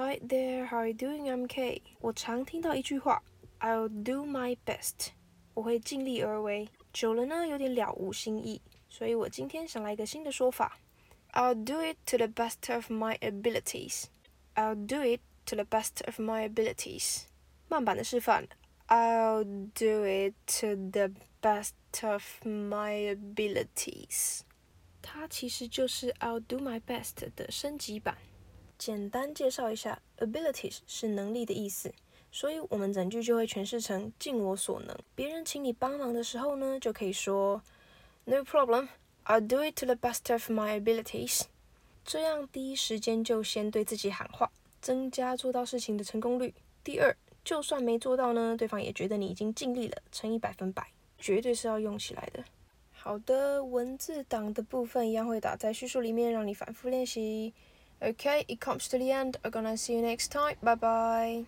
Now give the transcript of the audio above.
Hi there, how are you doing? I'm Kay。我常听到一句话，I'll do my best。我会尽力而为。久了呢，有点了无新意，所以我今天想来一个新的说法，I'll do it to the best of my abilities。I'll do it to the best of my abilities。慢版的示范，I'll do it to the best of my abilities。它其实就是 I'll do my best 的升级版。 简单介绍一下，abilities 是能力的意思，所以我们整句就会诠释成尽我所能。别人请你帮忙的时候呢，就可以说 No problem, I'll do it to the best of my abilities。这样第一时间就先对自己喊话，增加做到事情的成功率。第二，就算没做到呢，对方也觉得你已经尽力了，乘以百分百，绝对是要用起来的。好的，文字档的部分一样会打在叙述里面，让你反复练习。Okay, it comes to the end. I'm gonna see you next time. Bye bye.